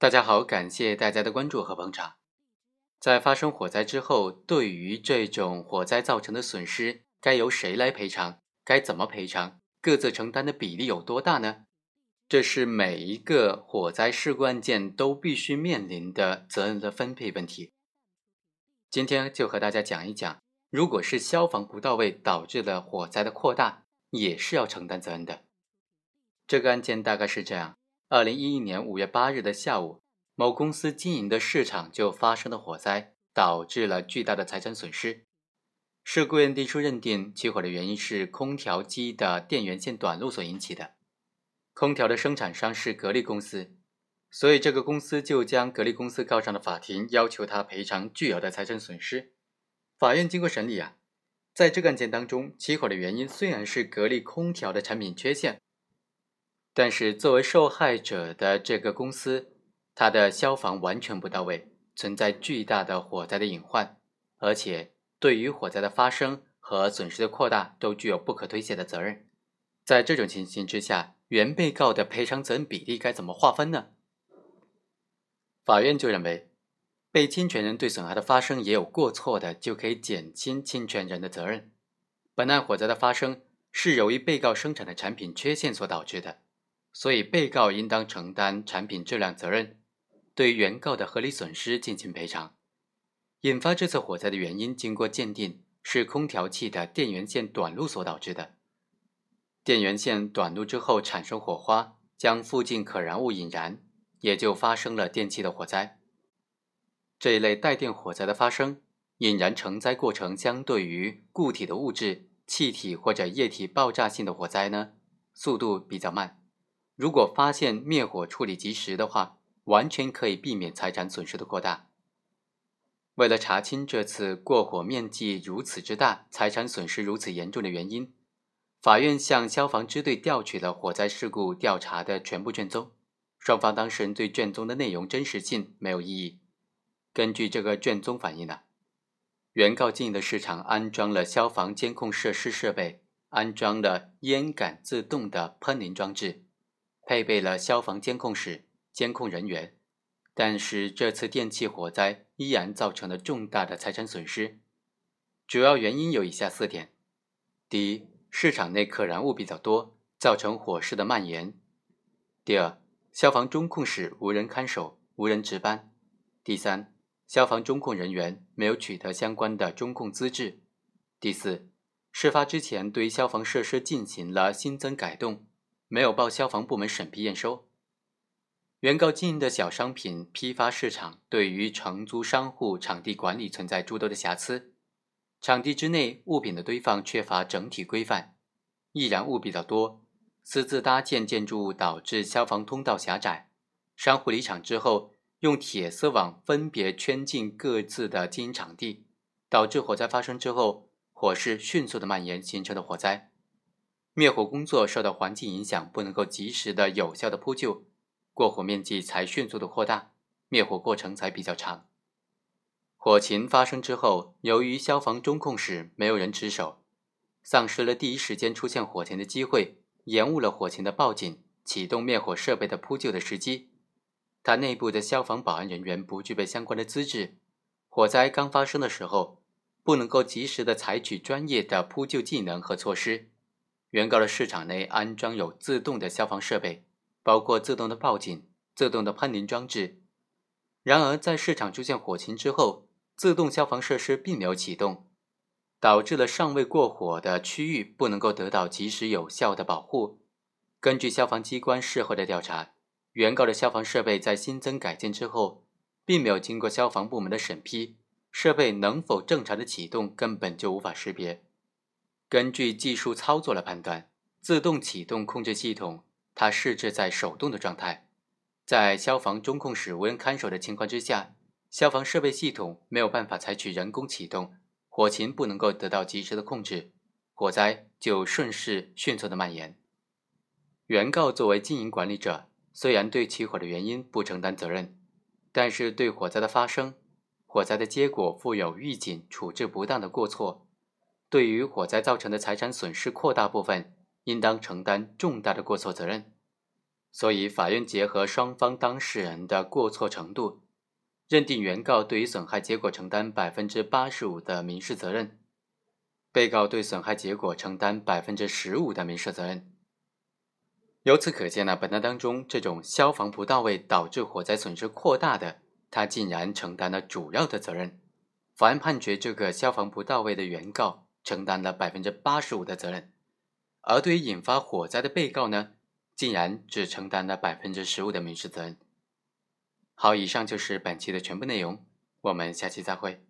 大家好，感谢大家的关注和捧场。在发生火灾之后，对于这种火灾造成的损失，该由谁来赔偿？该怎么赔偿？各自承担的比例有多大呢？这是每一个火灾事故案件都必须面临的责任的分配问题。今天就和大家讲一讲，如果是消防不到位导致了火灾的扩大，也是要承担责任的。这个案件大概是这样：二零一一年五月八日的下午，某公司经营的市场就发生了火灾，导致了巨大的财产损失。事故验定书认定，起火的原因是空调机的电源线短路所引起的。空调的生产商是格力公司，所以这个公司就将格力公司告上了法庭，要求他赔偿巨额的财产损失。法院经过审理啊，在这个案件当中，起火的原因虽然是格力空调的产品缺陷，但是作为受害者的这个公司，它的消防完全不到位，存在巨大的火灾的隐患，而且对于火灾的发生和损失的扩大都具有不可推卸的责任。在这种情形之下，原被告的赔偿责任比例该怎么划分呢？法院就认为，被侵权人对损害的发生也有过错的，就可以减轻侵权人的责任。本案火灾的发生是由于被告生产的产品缺陷所导致的，所以被告应当承担产品质量责任，对原告的合理损失进行赔偿。引发这次火灾的原因，经过鉴定是空调器的电源线短路所导致的。电源线短路之后产生火花，将附近可燃物引燃，也就发生了电器的火灾。这一类带电火灾的发生，引燃成灾过程相对于固体的物质、气体或者液体爆炸性的火灾呢，速度比较慢。如果发现灭火处理及时的话，完全可以避免财产损失的扩大。为了查清这次过火面积如此之大、财产损失如此严重的原因。法院向消防支队调取了火灾事故调查的全部卷宗，双方当事人对卷宗的内容真实性没有异议。根据这个卷宗反映呢，原告经营的市场安装了消防监控设施设备，安装了烟感自动的喷淋装置，配备了消防监控室、监控人员。但是这次电气火灾依然造成了重大的财产损失，主要原因有以下四点：第一，市场内可燃物比较多，造成火势的蔓延。第二，消防中控室无人看守，无人值班。第三，消防中控人员没有取得相关的中控资质。第四，事发之前对消防设施进行了新增改动，没有报消防部门审批验收。原告经营的小商品批发市场对于承租商户场地管理存在诸多的瑕疵。场地之内物品的堆放缺乏整体规范，易燃物比较多，私自搭建建筑物导致消防通道狭窄。商户离场之后，用铁丝网分别圈进各自的经营场地，导致火灾发生之后，火势迅速的蔓延，形成的火灾。灭火工作受到环境影响，不能够及时的有效的扑救，过火面积才迅速的扩大，灭火过程才比较长。火情发生之后，由于消防中控室没有人值守，丧失了第一时间出现火情的机会，延误了火情的报警、启动灭火设备的扑救的时机。他内部的消防保安人员不具备相关的资质，火灾刚发生的时候，不能够及时的采取专业的扑救技能和措施。原告的市场内安装有自动的消防设备，包括自动的报警、自动的喷淋装置。然而，在市场出现火情之后，自动消防设施并没有启动，导致了尚未过火的区域不能够得到及时有效的保护。根据消防机关事后的调查，原告的消防设备在新增改建之后，并没有经过消防部门的审批，设备能否正常的启动根本就无法识别。根据技术操作来判断，自动启动控制系统它设置在手动的状态，在消防中控室无人看守的情况之下。消防设备系统没有办法采取人工启动，火情不能够得到及时的控制，火灾就顺势迅速的蔓延。原告作为经营管理者，虽然对起火的原因不承担责任，但是对火灾的发生、火灾的结果负有预警、处置不当的过错，对于火灾造成的财产损失扩大部分，应当承担重大的过错责任。所以法院结合双方当事人的过错程度，认定原告对于损害结果承担百分之八十五的民事责任，被告对损害结果承担百分之十五的民事责任。由此可见呢，本案当中这种消防不到位导致火灾损失扩大的，他竟然承担了主要的责任。法院判决这个消防不到位的原告承担了百分之八十五的责任，而对于引发火灾的被告呢？竟然只承担了百分之十五的民事责任。好，以上就是本期的全部内容，我们下期再会。